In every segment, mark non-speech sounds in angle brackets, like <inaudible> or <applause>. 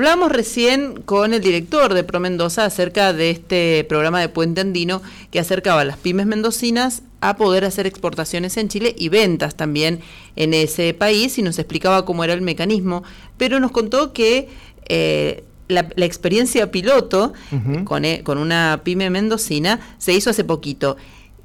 Hablábamos recién con el director de Pro Mendoza acerca de este programa de Puente Andino que acercaba a las pymes mendocinas a poder hacer exportaciones en Chile y ventas también en ese país y nos explicaba cómo era el mecanismo, pero nos contó que eh, la, experiencia piloto con, eh, con una pyme mendocina se hizo hace poquito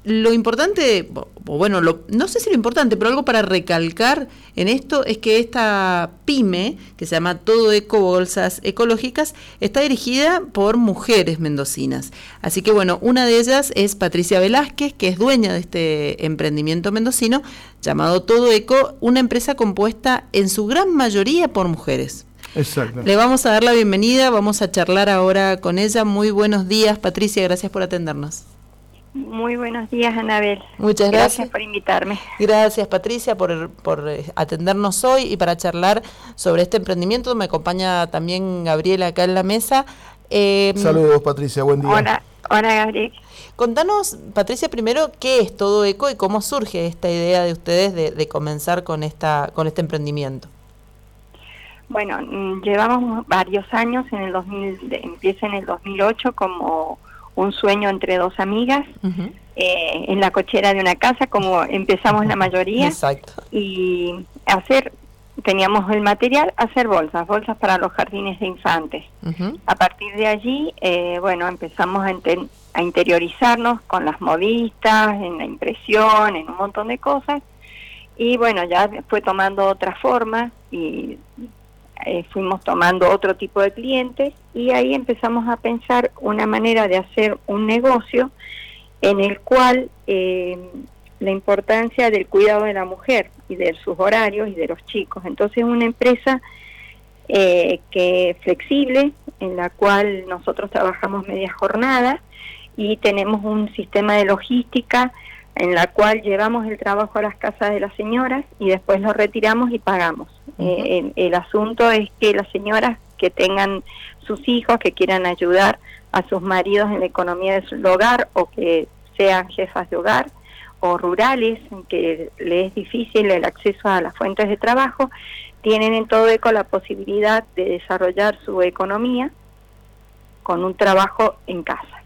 lo importante, bueno, no sé si lo importante, pero algo para recalcar en esto es que esta pyme, que se llama Todo Eco Bolsas Ecológicas, está dirigida por mujeres mendocinas. Así que bueno, una de ellas es Patricia Velázquez, que es dueña de este emprendimiento mendocino llamado Todo Eco, una empresa compuesta en su gran mayoría por mujeres. Exacto. Le vamos a dar la bienvenida, vamos a charlar ahora con ella. Muy buenos días, Patricia, gracias por atendernos. Muy buenos días, Anabel. Muchas gracias. Gracias por invitarme. Gracias, Patricia, por, eh, atendernos hoy y para charlar sobre este emprendimiento. Me acompaña también Gabriela acá en la mesa. Em, Saludos, Patricia, buen día. Hola, hola, Gabriel. Contanos, Patricia, primero, ¿qué es Todo Eco y cómo surge esta idea de ustedes de, comenzar con, esta, con este emprendimiento? Bueno, mm, llevamos varios años, en el 2000, empieza en el 2008 como un sueño entre dos amigas eh, en la cochera de una casa, como empezamos la mayoría. Exacto. Y hacer, teníamos el material, hacer bolsas, bolsas para los jardines de infantes. A partir de allí, eh, bueno, empezamos a, a interiorizarnos con las modistas, en la impresión, en un montón de cosas. Y bueno, ya fue tomando otra forma y eh, fuimos tomando otro tipo de clientes y ahí empezamos a pensar una manera de hacer un negocio en el cual eh, la importancia del cuidado de la mujer y de sus horarios y de los chicos. Entonces una empresa eh, que flexible en la cual nosotros trabajamos media jornada y tenemos un sistema de logística en la cual llevamos el trabajo a las casas de las señoras y después lo retiramos y pagamos. Eh, el, asunto es que las señoras que tengan sus hijos, que quieran ayudar a sus maridos en la economía de su hogar o que sean jefas de hogar o rurales, que les es difícil el acceso a las fuentes de trabajo, tienen en todo eco la posibilidad de desarrollar su economía con un trabajo en casa.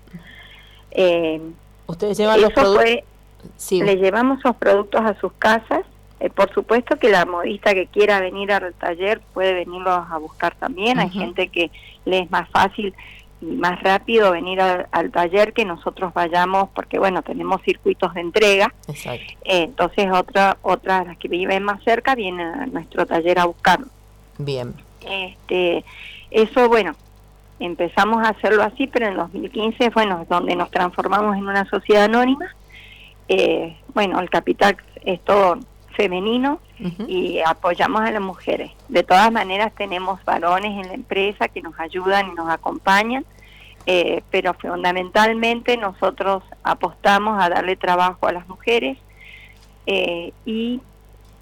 Eh, Ustedes llevan los productos le llevamos los productos a sus casas. Eh, por supuesto que la modista que quiera venir al taller puede venirlos a buscar también. Hay gente que le es más fácil y más rápido venir al, taller que nosotros vayamos porque bueno tenemos circuitos de entrega. Eh, entonces otra otra las que viven más cerca vienen a nuestro taller a buscarlo bien. Este eso bueno empezamos a hacerlo así pero en 2015 bueno donde nos transformamos en una sociedad anónima eh, bueno, el capital es todo femenino y apoyamos a las mujeres. De todas maneras tenemos varones en la empresa que nos ayudan y nos acompañan, eh, pero fundamentalmente nosotros apostamos a darle trabajo a las mujeres eh, y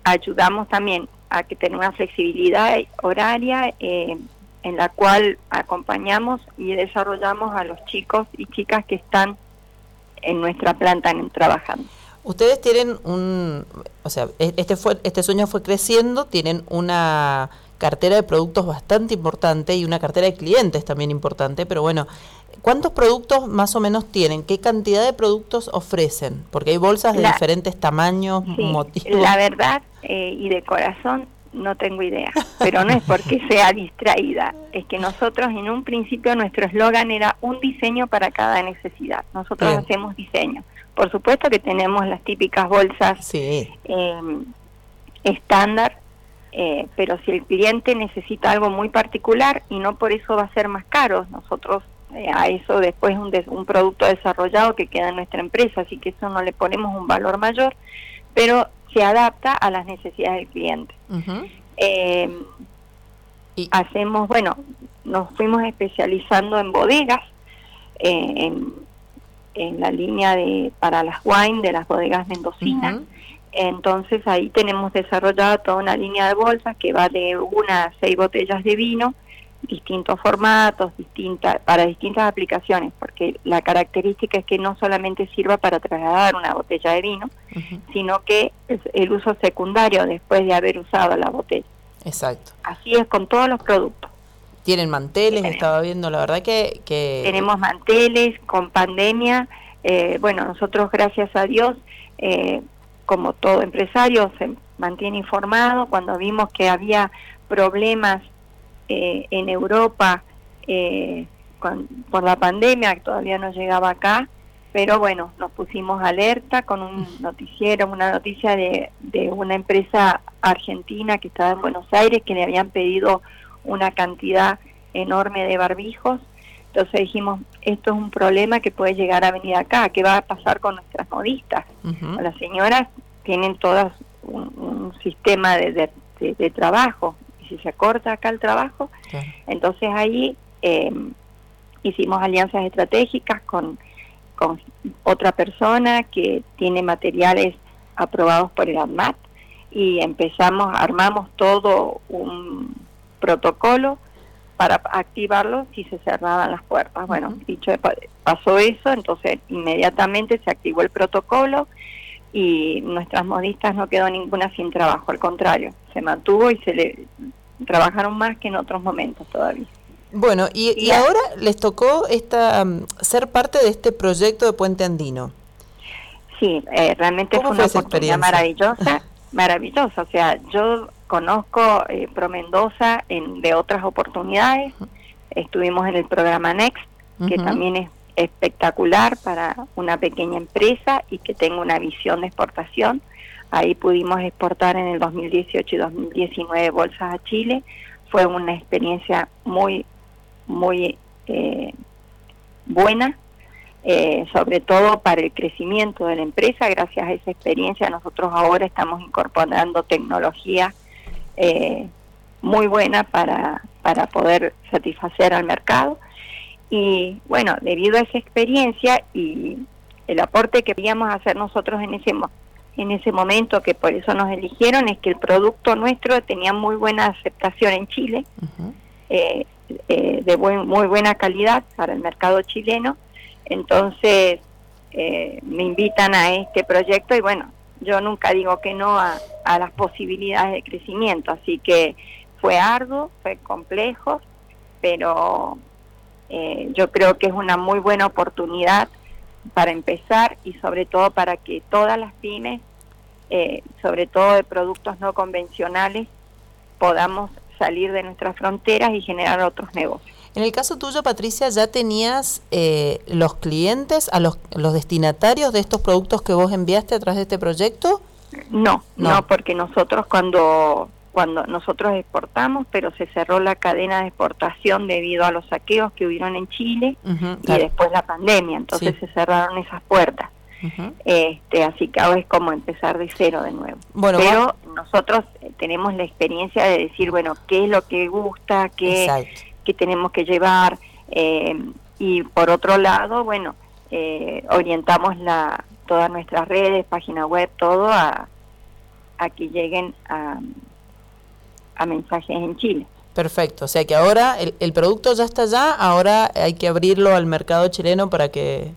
ayudamos también a que tenga una flexibilidad horaria en la cual acompañamos y desarrollamos a los chicos y chicas que están en nuestra planta trabajando. Ustedes tienen un, o sea, e-, este fue este sueño fue creciendo, tienen una cartera de productos bastante importante y una cartera de clientes también importante, pero bueno, ¿cuántos productos más o menos tienen? ¿Qué cantidad de productos ofrecen? Porque hay bolsas de diferentes tamaños, motivos. La verdad, eh, y de corazón, no tengo idea, pero no es porque sea distraída, es que nosotros en un principio nuestro eslogan era un diseño para cada necesidad. Nosotros hacemos diseño. Por supuesto que tenemos las típicas bolsas em, estándar, eh, pero si el cliente necesita algo muy particular y no por eso va a ser más caro, nosotros eh, a eso después un, un producto desarrollado que queda en nuestra empresa, así que eso no le ponemos un valor mayor, pero se adapta a las necesidades del cliente. Eh, y hacemos, bueno, nos fuimos especializando en bodegas, eh, en, en, la línea de para las wine de las bodegas mendocinas. Entonces ahí tenemos desarrollada toda una línea de bolsas que va de una a seis botellas de vino distintos formatos, distintas, para distintas aplicaciones, porque la característica es que no solamente sirva para trasladar una botella de vino, sino que es el uso secundario después de haber usado la botella. Exacto. Así es con todos los productos. Tienen manteles, estaba viendo, la verdad que... que... Tenemos manteles con pandemia. Eh, bueno, nosotros, gracias a Dios, eh, como todo empresario, se mantiene informado. Cuando vimos que había problemas eh, en Europa por la pandemia, que todavía no llegaba acá, pero bueno, nos pusimos alerta con un noticiero, una noticia de, de una empresa argentina que estaba en Buenos Aires, que le habían pedido una cantidad enorme de barbijos. Entonces dijimos, esto es un problema que puede llegar a venir acá, ¿qué va a pasar con nuestras modistas? Las señoras tienen todas un, sistema de, de, trabajo, si se corta acá el trabajo, entonces ahí eh, hicimos alianzas estratégicas con con otra persona que tiene materiales aprobados por el ADMAT y empezamos, armamos todo un protocolo para activarlo si se cerraban las puertas. Bueno, dicho pasó eso, entonces inmediatamente se activó el protocolo y nuestras modistas no quedó ninguna sin trabajo, al contrario, se mantuvo y se le trabajaron más que en otros momentos todavía. Bueno, y, ahora les tocó esta mm, ser parte de este proyecto de Puente Andino. Sí, eh, realmente fue una oportunidad maravillosa, <laughs> maravillosa. O sea, yo conozco eh, Pro Mendoza en, de otras oportunidades. Estuvimos en el programa Next, que también es espectacular para una pequeña empresa y que tenga una visión de exportación. Ahí pudimos exportar en el 2018 y 2019 bolsas a Chile. Fue una experiencia muy muy eh, buena, eh, sobre todo para el crecimiento de la empresa. Gracias a esa experiencia nosotros ahora estamos incorporando tecnología eh, muy buena para, para poder satisfacer al mercado. Y bueno, debido a esa experiencia y el aporte que queríamos hacer nosotros en ese en ese momento, que por eso nos eligieron, es que el producto nuestro tenía muy buena aceptación en Chile. Eh, de muy buena calidad para el mercado chileno. Entonces, eh, me invitan a este proyecto y bueno, yo nunca digo que no a, las posibilidades de crecimiento, así que fue arduo, fue complejo, pero eh, yo creo que es una muy buena oportunidad para empezar y sobre todo para que todas las pymes, sobre todo de productos no convencionales, podamos salir de nuestras fronteras y generar otros negocios. En el caso tuyo, Patricia, ¿ya tenías eh, los clientes, a los, los destinatarios de estos productos que vos enviaste a través de este proyecto? No, no, porque nosotros cuando cuando nosotros exportamos, pero se cerró la cadena de exportación debido a los saqueos que hubieron en Chile y después la pandemia, entonces se cerraron esas puertas. Este, así que ahora es como empezar de cero de nuevo. Bueno, Pero nosotros eh, tenemos la experiencia de decir, bueno, qué es lo que gusta, qué, qué tenemos que llevar. Eh, y por otro lado, bueno, eh, orientamos la, todas nuestras redes, página web, todo a, a que lleguen a, a mensajes en Chile. Perfecto, o sea que ahora el, el producto ya está allá, ahora hay que abrirlo al mercado chileno para que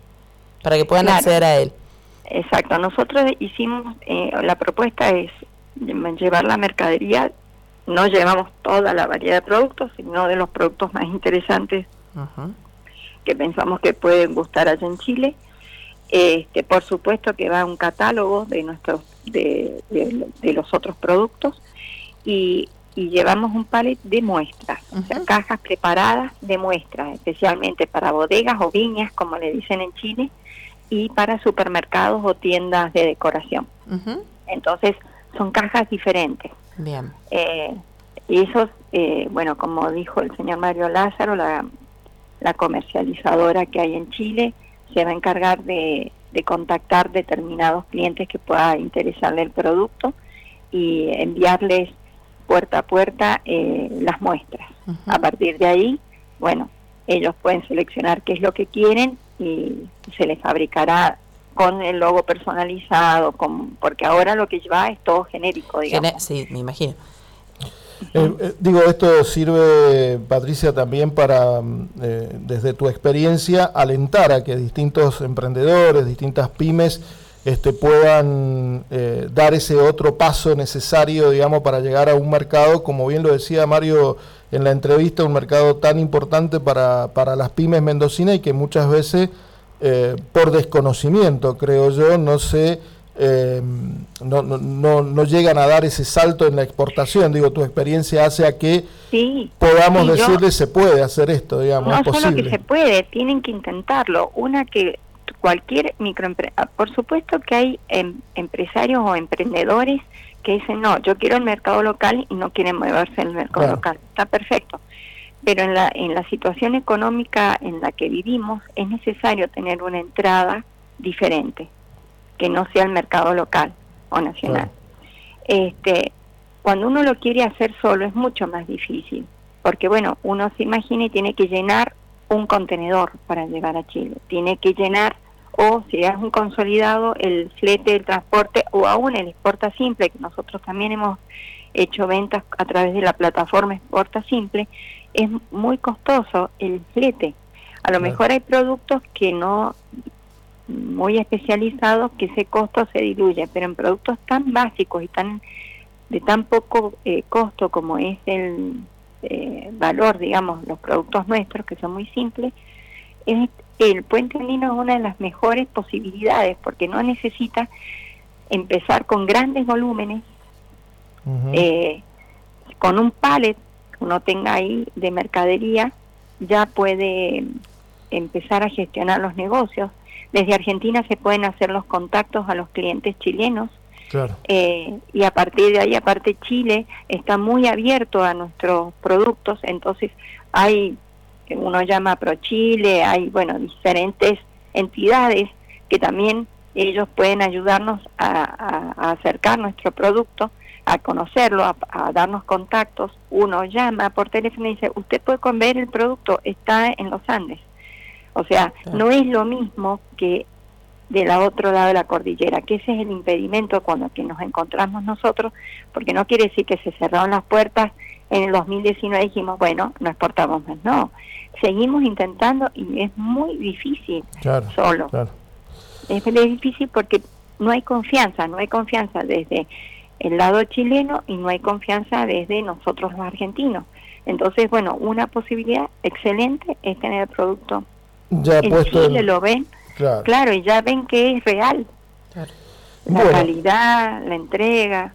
para que puedan acceder a él. Exacto, nosotros hicimos, eh, la propuesta es llevar la mercadería, no llevamos toda la variedad de productos, sino de los productos más interesantes que pensamos que pueden gustar allá en Chile. Este, por supuesto que va un catálogo de nuestros de, de, los otros productos y, y, llevamos un palet de muestras, o sea, cajas preparadas de muestras, especialmente para bodegas o viñas, como le dicen en Chile, y para supermercados o tiendas de decoración. Entonces, son cajas diferentes. Bien. Eh, y esos, eh, bueno, como dijo el señor Mario Lázaro, la, comercializadora que hay en Chile se va a encargar de, contactar determinados clientes que pueda interesarle el producto y enviarles puerta a puerta eh, las muestras. A partir de ahí, bueno, ellos pueden seleccionar qué es lo que quieren y se les fabricará con el logo personalizado, con, porque ahora lo que va es todo genérico, digamos. sí, me imagino. Eh, eh, digo, esto sirve, Patricia, también para, mm, eh, desde tu experiencia, alentar a que distintos emprendedores, distintas pymes, este, puedan eh, dar ese otro paso necesario, digamos, para llegar a un mercado, como bien lo decía Mario en la entrevista, un mercado tan importante para, para las pymes mendocinas y que muchas veces, eh, por desconocimiento, creo yo, no se... Eh, no, no, no, llegan a dar ese salto en la exportación. Digo, tu experiencia hace a que podamos decirle se puede hacer esto, digamos. No es solo que se puede, tienen que intentarlo. Una que cualquier microempresa, ah, por supuesto que hay em, empresarios o emprendedores que dicen, no, yo quiero el mercado local y no quieren moverse el mercado local. Está perfecto. Pero en la, en la situación económica en la que vivimos es necesario tener una entrada diferente, que no sea el mercado local o nacional. Este, cuando uno lo quiere hacer solo es mucho más difícil, porque bueno, uno se imagina y tiene que llenar un contenedor para llegar a Chile, tiene que llenar o si es un consolidado, el flete, el transporte o aún el exporta simple, que nosotros también hemos hecho ventas a través de la plataforma exporta simple, es muy costoso el flete. A lo mejor hay productos que no muy especializados que ese costo se diluye, pero en productos tan básicos y tan de tan poco eh, costo como es el eh, valor, digamos, los productos nuestros que son muy simples, es el puente andino es una de las mejores posibilidades porque no necesita empezar con grandes volúmenes, eh, con un pallet que uno tenga ahí de mercadería, ya puede empezar a gestionar los negocios. Desde Argentina se pueden hacer los contactos a los clientes chilenos. Eh, y a partir de ahí, aparte Chile está muy abierto a nuestros productos, entonces hay uno llama ProChile, hay bueno diferentes entidades que también ellos pueden ayudarnos a, acercar nuestro producto, a conocerlo, a, darnos contactos. Uno llama por teléfono y dice, usted puede comer el producto, está en los Andes. O sea, no es lo mismo que del otro lado de la cordillera, que ese es el impedimento cuando que nos encontramos nosotros, porque no quiere decir que se cerraron las puertas en el 2019 dijimos, bueno, no exportamos más, no, seguimos intentando y es muy difícil solo. Es muy difícil porque no hay confianza, no hay confianza desde el lado chileno y no hay confianza desde nosotros los argentinos. Entonces, bueno, una posibilidad excelente es tener el producto ya en Chile, lo ven, claro. y ya ven que es real. La calidad, la entrega.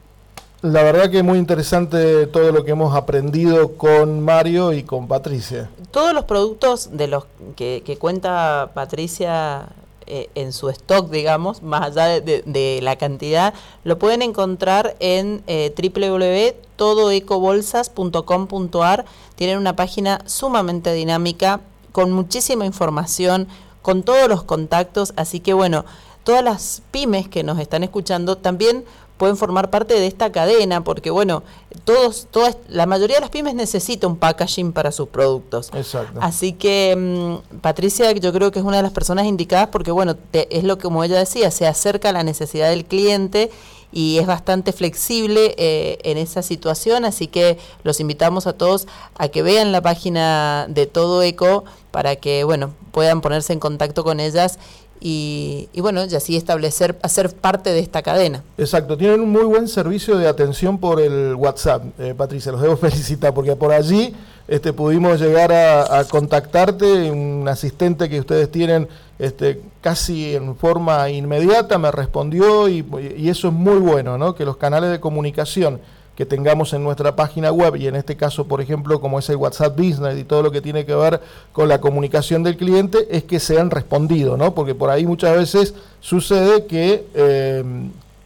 La verdad que es muy interesante todo lo que hemos aprendido con Mario y con Patricia. Todos los productos de los que, cuenta Patricia eh, en su stock, digamos, más allá de, la cantidad, lo pueden encontrar en eh, www.todoecobolsas.com.ar. Tienen una página sumamente dinámica, con muchísima información, con todos los contactos, así que bueno, todas las pymes que nos están escuchando también pueden formar parte de esta cadena, porque bueno, todos, todas, la mayoría de las pymes necesita un packaging para sus productos. Exacto. Así que mm, Patricia, yo creo que es una de las personas indicadas porque bueno, es lo que como ella decía, se acerca a la necesidad del cliente y es bastante flexible eh, en esa situación, así que los invitamos a todos a que vean la página de Todo Eco para que bueno puedan ponerse en contacto con ellas y, bueno, y así establecer, hacer parte de esta cadena. Exacto, tienen un muy buen servicio de atención por el WhatsApp, eh, Patricia, los debo <laughs> felicitar, porque por allí este, pudimos llegar a, contactarte, un asistente que ustedes tienen este, casi en forma inmediata me respondió y, y eso es muy bueno, ¿no? que los canales de comunicación que tengamos en nuestra página web y en este caso, por ejemplo, como es el WhatsApp Business y todo lo que tiene que ver con la comunicación del cliente, es que sean respondido, ¿no? Porque por ahí muchas veces sucede que eh,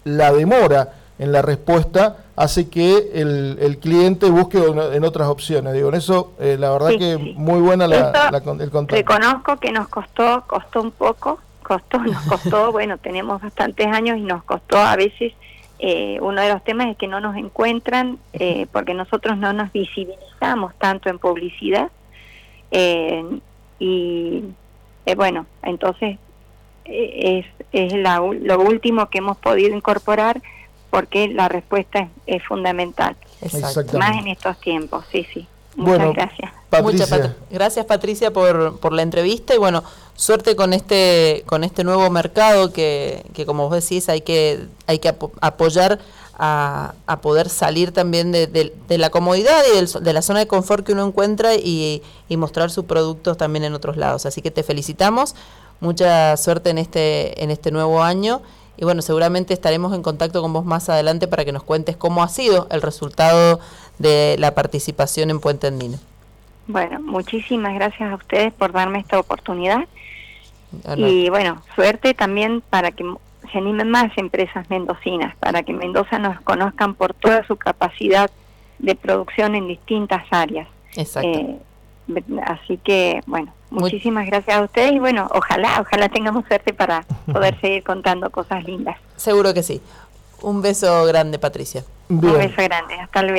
la demora en la respuesta hace que el, cliente busque en otras opciones. Digo, en eso, eh, la verdad que muy buena la, el contacto. Reconozco que nos costó, costó un poco, costó, nos costó, <laughs> bueno, tenemos bastantes años y nos costó a veces eh, uno de los temas es que no nos encuentran eh, porque nosotros no nos visibilizamos tanto en publicidad eh, y bueno, entonces es, es lo último que hemos podido incorporar porque la respuesta es, fundamental, más en estos tiempos, sí, sí. Muchas gracias. Patricia. gracias Patricia por, por la entrevista y bueno, suerte con este con este nuevo mercado que, que como vos decís hay que hay que apoyar a, a, poder salir también de, de, la comodidad y de la zona de confort que uno encuentra y, y, mostrar sus productos también en otros lados. Así que te felicitamos, mucha suerte en este en este nuevo año y bueno, seguramente estaremos en contacto con vos más adelante para que nos cuentes cómo ha sido el resultado de la participación en Puente Andino. Bueno, muchísimas gracias a ustedes por darme esta oportunidad. Y bueno, suerte también para que se animen más empresas mendocinas, para que Mendoza nos conozcan por toda su capacidad de producción en distintas áreas. Exacto. Eh, así que, bueno, muchísimas gracias a ustedes y bueno, ojalá, ojalá tengamos suerte para <laughs> poder seguir contando cosas lindas. Seguro que sí. Un beso grande, Patricia. Un beso grande, hasta luego.